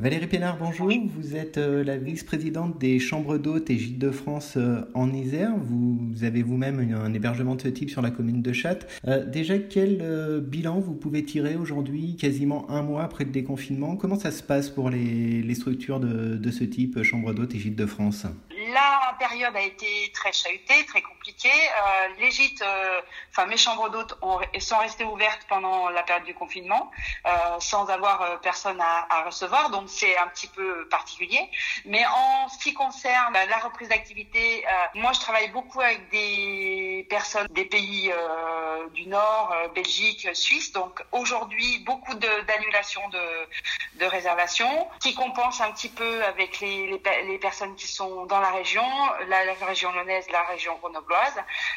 Valérie Pénard, bonjour. Vous êtes euh, la vice-présidente des chambres d'hôtes et gîtes de France euh, en Isère. Vous avez vous-même un hébergement de ce type sur la commune de Châtes. Euh, déjà, quel bilan vous pouvez tirer aujourd'hui, quasiment un mois après le déconfinement? Comment ça se passe pour les, structures de, de, ce type, chambres d'hôtes et gîtes de France la période a été très chahutée, très compliquée. Euh, les gîtes, euh, enfin mes chambres d'hôtes sont restées ouvertes pendant la période du confinement, euh, sans avoir personne à, recevoir, donc c'est un petit peu particulier. Mais en ce qui concerne la reprise d'activité, moi je travaille beaucoup avec des personnes des pays du Nord, Belgique, Suisse. Donc aujourd'hui beaucoup d'annulations de, de, réservations, qui compense un petit peu avec les, les, personnes qui sont dans la région, la, région lyonnaise, la région grenobloise,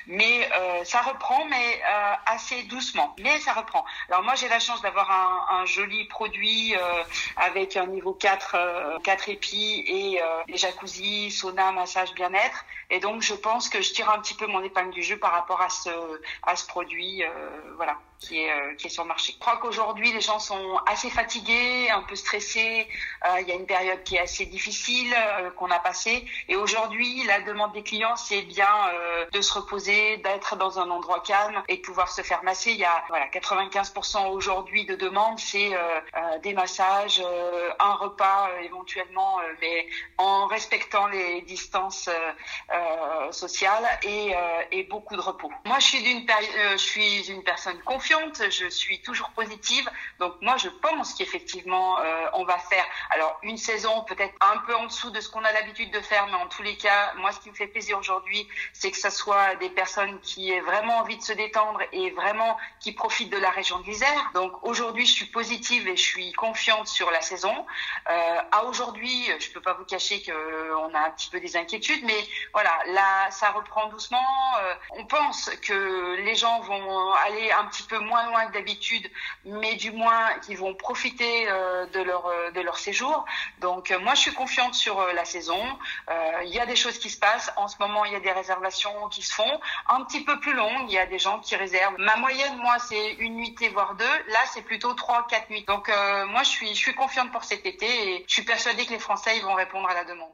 mais euh, ça reprend, mais euh, assez doucement, mais ça reprend. Alors moi j'ai la chance d'avoir un, joli produit euh, avec un niveau 4, 4 épis et les jacuzzi, sauna, massage, bien-être, et donc je pense que je tire un petit peu mon épingle du jeu par rapport à ce, à ce produit, voilà qui est, euh, qui est sur le marché. Je crois qu'aujourd'hui, les gens sont assez fatigués, un peu stressés. Euh, il y a une période qui est assez difficile euh, qu'on a passée. Et aujourd'hui, la demande des clients, c'est bien de se reposer, d'être dans un endroit calme et de pouvoir se faire masser. Il y a voilà, 95% aujourd'hui de demandes, c'est des massages, un repas éventuellement, mais en respectant les distances sociales et beaucoup de repos. Moi, je suis d'une je suis une personne confiante je suis toujours positive. Donc moi, je pense qu'effectivement, euh, on va faire alors une saison peut-être un peu en dessous de ce qu'on a l'habitude de faire, mais en tous les cas, moi, ce qui me fait plaisir aujourd'hui, c'est que ça soit des personnes qui aient vraiment envie de se détendre et vraiment qui profitent de la région de l'Isère. Donc aujourd'hui, je suis positive et je suis confiante sur la saison. Euh, à aujourd'hui, je peux pas vous cacher que on a un petit peu des inquiétudes, mais voilà, là, ça reprend doucement. Euh, on pense que les gens vont aller un petit peu moins loin que d'habitude, mais du moins qui vont profiter euh, de leur euh, de leur séjour. Donc euh, moi je suis confiante sur la saison. Il y a des choses qui se passent. En ce moment il y a des réservations qui se font un petit peu plus longues. Il y a des gens qui réservent. Ma moyenne moi c'est une nuitée voire deux. Là c'est plutôt trois quatre nuits. Donc moi je suis je suis confiante pour cet été et je suis persuadée que les Français ils vont répondre à la demande.